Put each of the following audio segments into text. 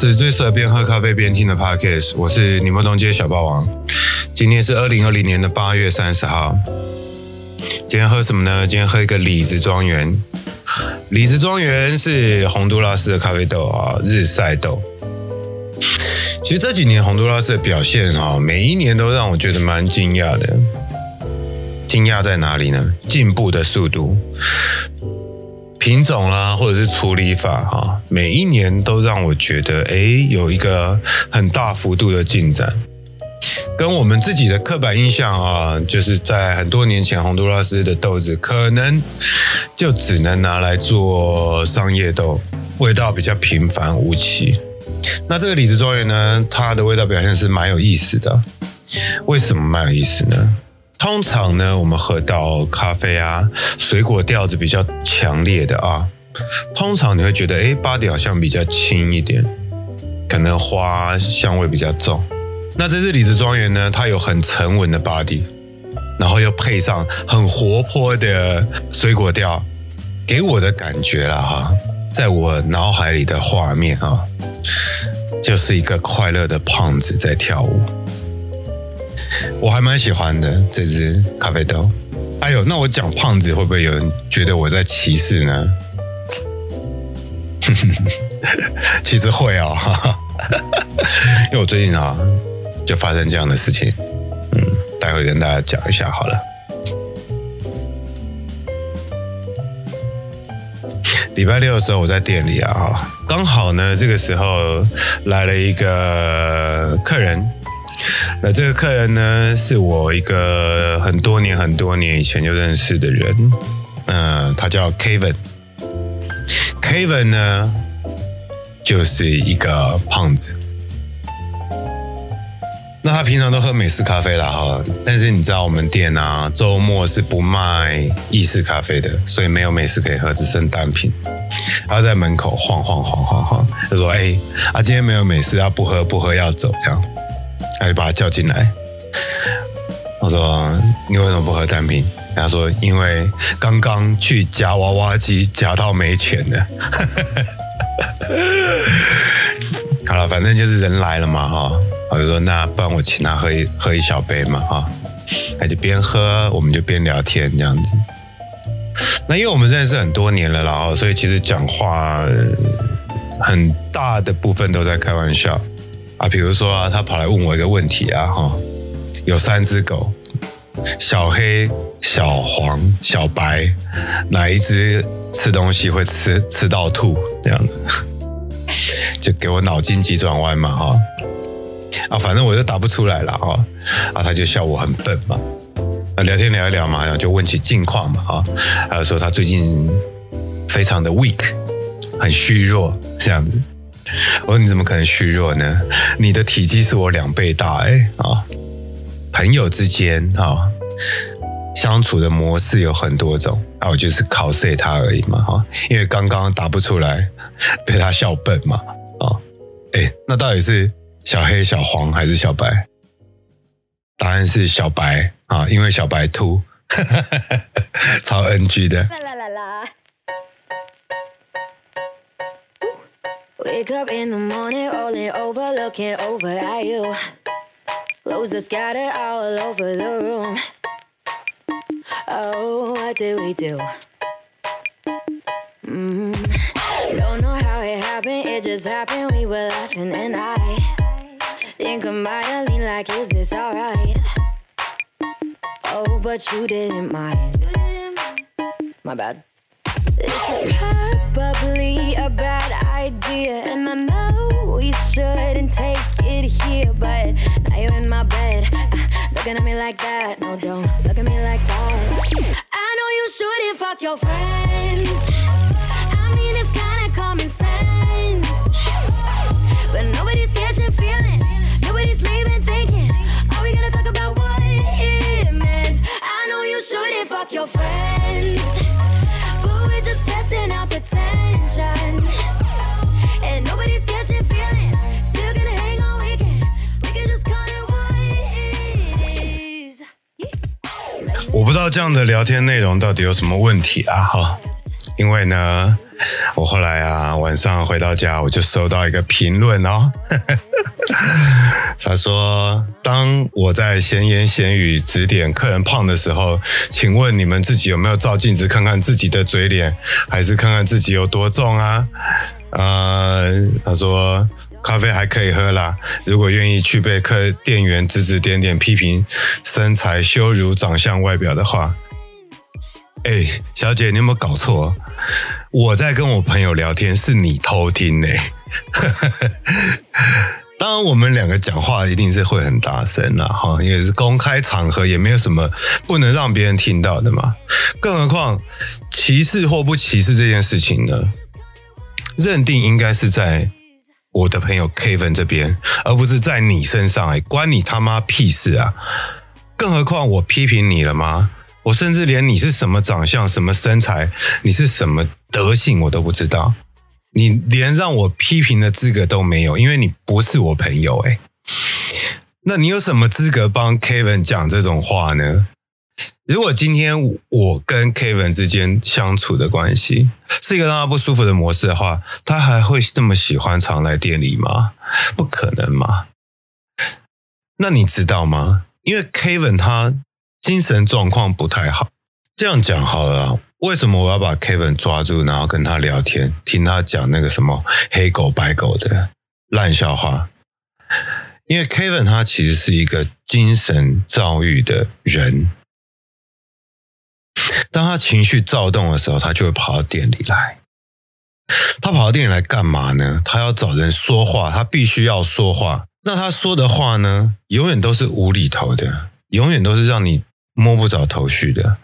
这是最适合边喝咖啡边听的 Podcast。我是宁波东街小霸王。今天是二零二零年的八月三十号。今天喝什么呢？今天喝一个李子庄园。李子庄园是洪都拉斯的咖啡豆啊，日晒豆。其实这几年洪都拉斯的表现啊，每一年都让我觉得蛮惊讶的。惊讶在哪里呢？进步的速度。品种啦，或者是处理法哈，每一年都让我觉得，哎，有一个很大幅度的进展。跟我们自己的刻板印象啊，就是在很多年前，洪都拉斯的豆子可能就只能拿来做商业豆，味道比较平凡无奇。那这个李子庄园呢，它的味道表现是蛮有意思的。为什么蛮有意思呢？通常呢，我们喝到咖啡啊，水果调子比较强烈的啊，通常你会觉得，哎，body 好像比较轻一点，可能花香味比较重。那这支李子庄园呢，它有很沉稳的 body，然后又配上很活泼的水果调，给我的感觉啦哈，在我脑海里的画面啊，就是一个快乐的胖子在跳舞。我还蛮喜欢的这只咖啡豆。哎呦，那我讲胖子会不会有人觉得我在歧视呢？其实会哦，因为我最近啊就发生这样的事情。嗯，待会跟大家讲一下好了。礼拜六的时候我在店里啊，刚好呢这个时候来了一个客人。那这个客人呢，是我一个很多年、很多年以前就认识的人，嗯、呃，他叫 Kevin。Kevin 呢，就是一个胖子。那他平常都喝美式咖啡啦哈，但是你知道我们店啊，周末是不卖意式咖啡的，所以没有美式可以喝，只剩单品。他在门口晃晃晃晃晃，他说：“哎，啊，今天没有美式，啊，不喝不喝要走这样。”他就把他叫进来。我说：“你为什么不喝单品？”他说：“因为刚刚去夹娃娃机夹到没钱了。”好了，反正就是人来了嘛，哈。我就说：“那不然我请他喝一喝一小杯嘛，哈。”他就边喝，我们就边聊天这样子。那因为我们认识很多年了，然后所以其实讲话很大的部分都在开玩笑。啊，比如说啊，他跑来问我一个问题啊，哈，有三只狗，小黑、小黄、小白，哪一只吃东西会吃吃到吐？这样的，就给我脑筋急转弯嘛，哈，啊，反正我就答不出来了，哈，啊，他就笑我很笨嘛，啊，聊天聊一聊嘛，然后就问起近况嘛，哈，还有说他最近非常的 weak，很虚弱，这样子。我说你怎么可能虚弱呢？你的体积是我两倍大哎啊！朋友之间啊，相处的模式有很多种啊，我就是考试他而已嘛哈，因为刚刚答不出来，被他笑笨嘛啊！哎，那到底是小黑、小黄还是小白？答案是小白啊，因为小白兔，超 NG 的。啦啦啦 Wake up in the morning, rolling over, looking over at you. Clothes are scattered all over the room. Oh, what did we do? Mm. Don't know how it happened, it just happened. We were laughing, and I think I might have leaned like, Is this alright? Oh, but you didn't mind. My bad. This is probably a bad idea, and I know we shouldn't take it here, but now you're in my bed, uh, looking at me like that. No, don't look at me like that. I know you shouldn't fuck your friends. 道这样的聊天内容到底有什么问题啊？哈，因为呢，我后来啊，晚上回到家，我就收到一个评论哦。他说：“当我在闲言闲语指点客人胖的时候，请问你们自己有没有照镜子看看自己的嘴脸，还是看看自己有多重啊？”呃，他说：“咖啡还可以喝啦，如果愿意去被客店员指指点点批评身材、羞辱长相、外表的话。”哎，小姐，你有没有搞错？我在跟我朋友聊天，是你偷听呢。当然，我们两个讲话一定是会很大声啦，哈，因为是公开场合，也没有什么不能让别人听到的嘛。更何况，歧视或不歧视这件事情呢，认定应该是在我的朋友 Kevin 这边，而不是在你身上。哎，关你他妈屁事啊！更何况，我批评你了吗？我甚至连你是什么长相、什么身材、你是什么德性，我都不知道。你连让我批评的资格都没有，因为你不是我朋友。哎，那你有什么资格帮 Kevin 讲这种话呢？如果今天我跟 Kevin 之间相处的关系是一个让他不舒服的模式的话，他还会那么喜欢常来店里吗？不可能嘛。那你知道吗？因为 Kevin 他。精神状况不太好，这样讲好了。为什么我要把 Kevin 抓住，然后跟他聊天，听他讲那个什么黑狗白狗的烂笑话？因为 Kevin 他其实是一个精神躁郁的人，当他情绪躁动的时候，他就会跑到店里来。他跑到店里来干嘛呢？他要找人说话，他必须要说话。那他说的话呢，永远都是无厘头的，永远都是让你。摸不着头绪的，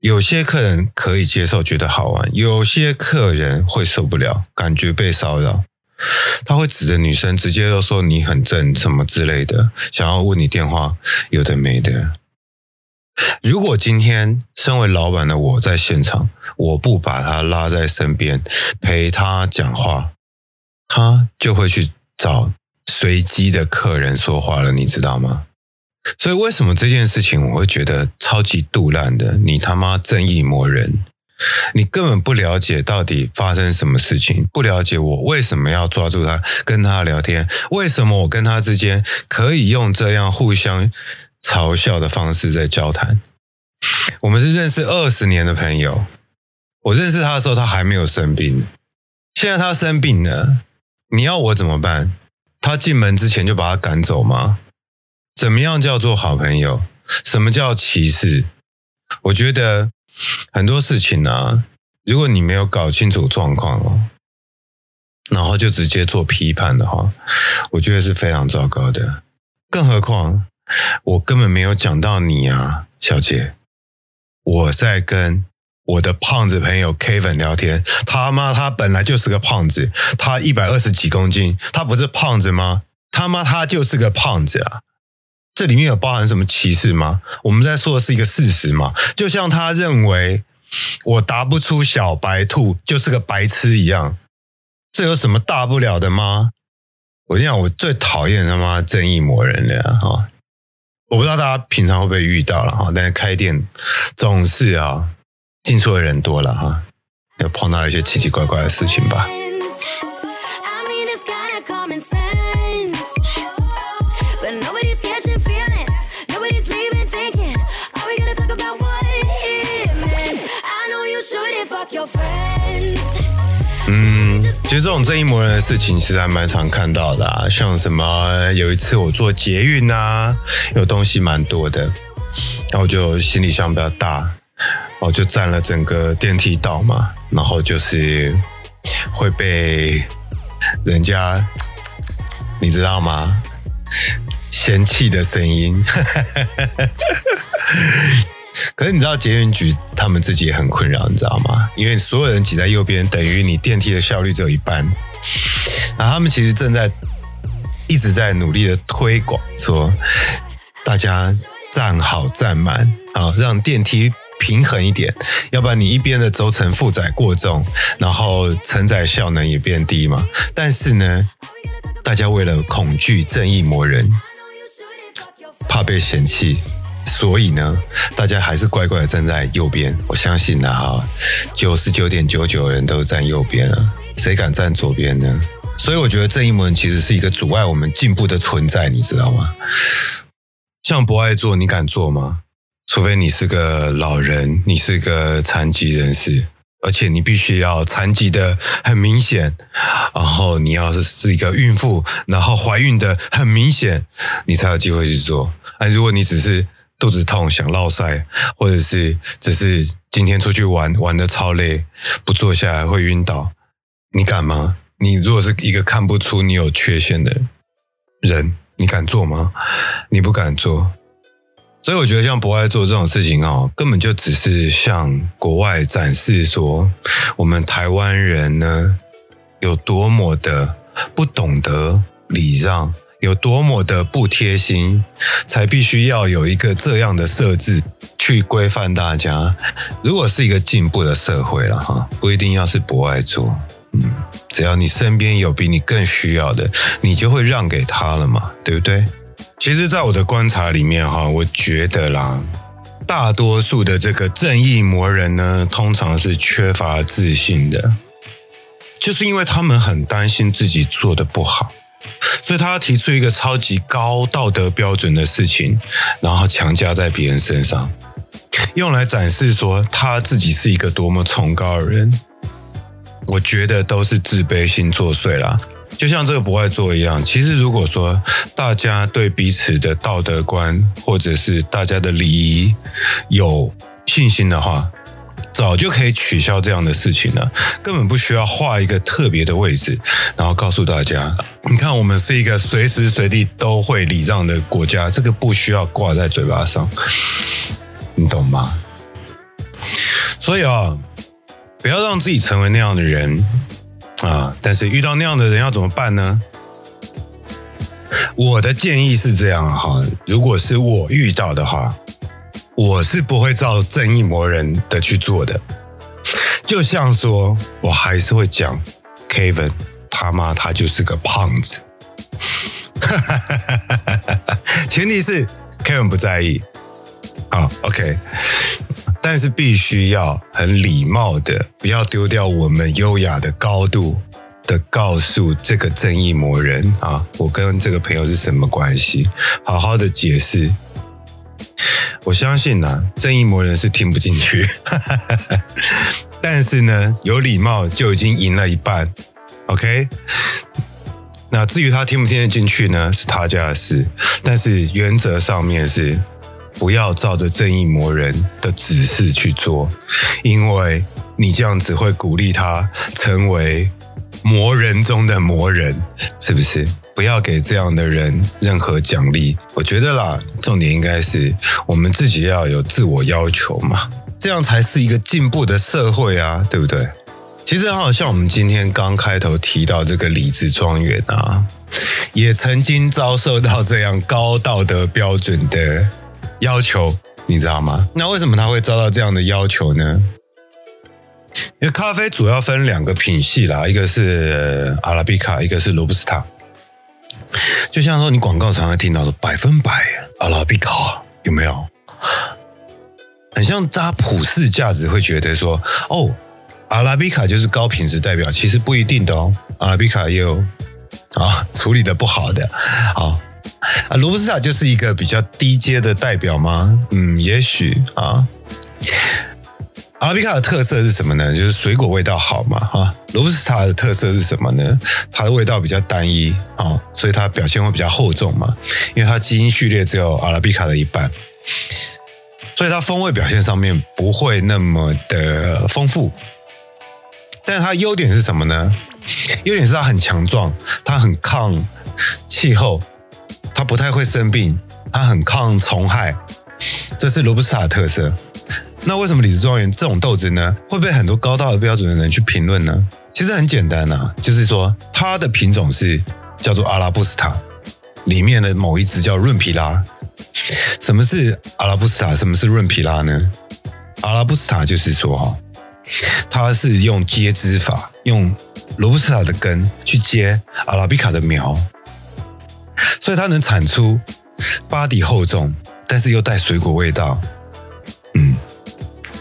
有些客人可以接受，觉得好玩；有些客人会受不了，感觉被骚扰。他会指着女生，直接都说你很正，什么之类的，想要问你电话，有的没的。如果今天身为老板的我在现场，我不把他拉在身边陪他讲话，他就会去找随机的客人说话了，你知道吗？所以，为什么这件事情我会觉得超级赌烂的？你他妈正义魔人！你根本不了解到底发生什么事情，不了解我为什么要抓住他跟他聊天，为什么我跟他之间可以用这样互相嘲笑的方式在交谈。我们是认识二十年的朋友，我认识他的时候他还没有生病，现在他生病了，你要我怎么办？他进门之前就把他赶走吗？怎么样叫做好朋友？什么叫歧视？我觉得很多事情啊，如果你没有搞清楚状况哦，然后就直接做批判的话，我觉得是非常糟糕的。更何况我根本没有讲到你啊，小姐。我在跟我的胖子朋友 Kevin 聊天，他妈他本来就是个胖子，他一百二十几公斤，他不是胖子吗？他妈他就是个胖子啊！这里面有包含什么歧视吗？我们在说的是一个事实嘛？就像他认为我答不出小白兔就是个白痴一样，这有什么大不了的吗？我跟你讲，我最讨厌他妈正义魔人了哈！我不知道大家平常会不会遇到了哈，但是开店总是啊进错的人多了哈，要碰到一些奇奇怪怪的事情吧。其实这种正义魔人的事情其实还蛮常看到的啊，像什么有一次我坐捷运啊，有东西蛮多的，然后就行李箱比较大，我就占了整个电梯道嘛，然后就是会被人家，你知道吗？嫌弃的声音。可是你知道捷运局他们自己也很困扰，你知道吗？因为所有人挤在右边，等于你电梯的效率只有一半。然后他们其实正在一直在努力的推广，说大家站好站满啊，让电梯平衡一点，要不然你一边的轴承负载过重，然后承载效能也变低嘛。但是呢，大家为了恐惧正义魔人，怕被嫌弃。所以呢，大家还是乖乖的站在右边。我相信啊，九十九点九九人都站右边了，谁敢站左边呢？所以我觉得正义魔人其实是一个阻碍我们进步的存在，你知道吗？像博爱座，你敢坐吗？除非你是个老人，你是个残疾人士。而且你必须要残疾的很明显，然后你要是是一个孕妇，然后怀孕的很明显，你才有机会去做。哎，如果你只是肚子痛想落赛，或者是只是今天出去玩玩得超累，不坐下来会晕倒，你敢吗？你如果是一个看不出你有缺陷的人，你敢做吗？你不敢做。所以我觉得像博爱做这种事情哦，根本就只是向国外展示说，我们台湾人呢有多么的不懂得礼让，有多么的不贴心，才必须要有一个这样的设置去规范大家。如果是一个进步的社会了哈，不一定要是博爱做，嗯，只要你身边有比你更需要的，你就会让给他了嘛，对不对？其实，在我的观察里面，哈，我觉得啦，大多数的这个正义魔人呢，通常是缺乏自信的，就是因为他们很担心自己做的不好，所以他提出一个超级高道德标准的事情，然后强加在别人身上，用来展示说他自己是一个多么崇高的人。我觉得都是自卑心作祟啦。就像这个不爱做一样，其实如果说大家对彼此的道德观或者是大家的礼仪有信心的话，早就可以取消这样的事情了，根本不需要画一个特别的位置，然后告诉大家，你看我们是一个随时随地都会礼让的国家，这个不需要挂在嘴巴上，你懂吗？所以啊，不要让自己成为那样的人。啊！但是遇到那样的人要怎么办呢？我的建议是这样哈，如果是我遇到的话，我是不会照正义魔人的去做的。就像说，我还是会讲，Kevin 他妈他就是个胖子，前提是 Kevin 不在意。啊，OK。但是必须要很礼貌的，不要丢掉我们优雅的高度的告诉这个正义魔人啊，我跟这个朋友是什么关系？好好的解释。我相信呢、正义魔人是听不进去，但是呢，有礼貌就已经赢了一半。OK，那至于他听不听得进去呢，是他家的事。但是原则上面是。不要照着正义魔人的指示去做，因为你这样子会鼓励他成为魔人中的魔人，是不是？不要给这样的人任何奖励。我觉得啦，重点应该是我们自己要有自我要求嘛，这样才是一个进步的社会啊，对不对？其实好像我们今天刚开头提到这个李子庄园啊，也曾经遭受到这样高道德标准的。要求你知道吗？那为什么他会遭到这样的要求呢？因为咖啡主要分两个品系啦，一个是阿拉比卡，一个是罗布斯塔。就像说你广告常常听到的百分百阿拉比卡，有没有？很像大家普世价值会觉得说，哦，阿拉比卡就是高品质代表，其实不一定的哦。阿拉比卡也有啊处理的不好的，好。啊，罗布斯塔就是一个比较低阶的代表吗？嗯，也许啊。阿拉比卡的特色是什么呢？就是水果味道好嘛，哈、啊。罗布斯塔的特色是什么呢？它的味道比较单一啊，所以它表现会比较厚重嘛，因为它基因序列只有阿拉比卡的一半，所以它风味表现上面不会那么的丰富。但是它优点是什么呢？优点是它很强壮，它很抗气候。它不太会生病，它很抗虫害，这是罗布斯塔的特色。那为什么李子庄园这种豆子呢，会被很多高道德标准的人去评论呢？其实很简单啊，就是说它的品种是叫做阿拉布斯塔，里面的某一支叫润皮拉。什么是阿拉布斯塔？什么是润皮拉呢？阿拉布斯塔就是说哈，它是用接枝法，用罗布斯塔的根去接阿拉比卡的苗。所以它能产出巴底厚重、但是又带水果味道，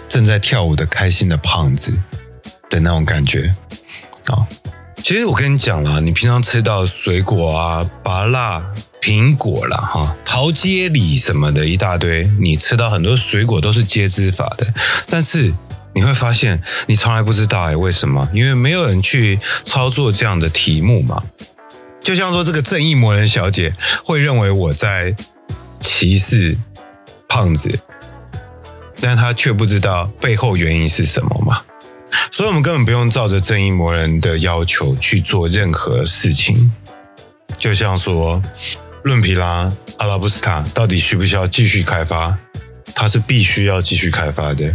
正在跳舞的开心的胖子的那种感觉啊。其实我跟你讲了，你平常吃到水果啊，芭乐、苹果啦，哈，桃接李什么的一大堆，你吃到很多水果都是接枝法的，但是你会发现你从来不知道哎，为什么？因为没有人去操作这样的题目嘛。就像说这个正义魔人小姐会认为我在歧视胖子，但他却不知道背后原因是什么嘛。所以，我们根本不用照着正义魔人的要求去做任何事情。就像说，论皮拉阿拉布斯塔到底需不需要继续开发？它是必须要继续开发的，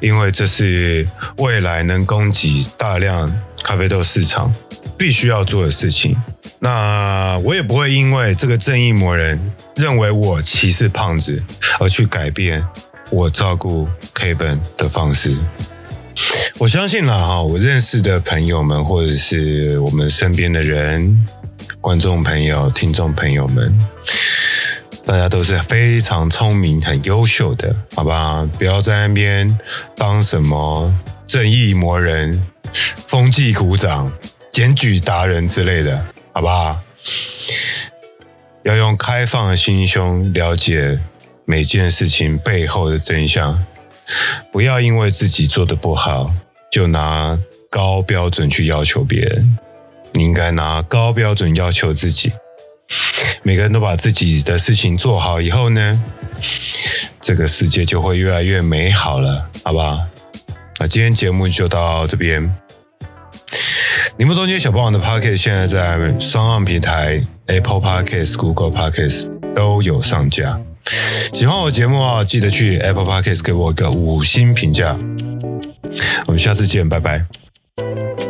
因为这是未来能供给大量咖啡豆市场必须要做的事情。那我也不会因为这个正义魔人认为我歧视胖子而去改变我照顾 Kevin 的方式。我相信啦，哈，我认识的朋友们，或者是我们身边的人，观众朋友、听众朋友们，大家都是非常聪明、很优秀的，好吧？不要在那边当什么正义魔人、风纪股长、检举达人之类的，好不好？要用开放的心胸了解每件事情背后的真相，不要因为自己做的不好。就拿高标准去要求别人，你应该拿高标准要求自己。每个人都把自己的事情做好以后呢，这个世界就会越来越美好了，好不好？那今天节目就到这边。宁波东街小霸王的 Pocket 现在在 SoundOn 平台、Apple Podcast、Google Podcast 都有上架。喜欢我节目啊，记得去 Apple Podcast 给我一个五星评价。我们下次见，拜拜。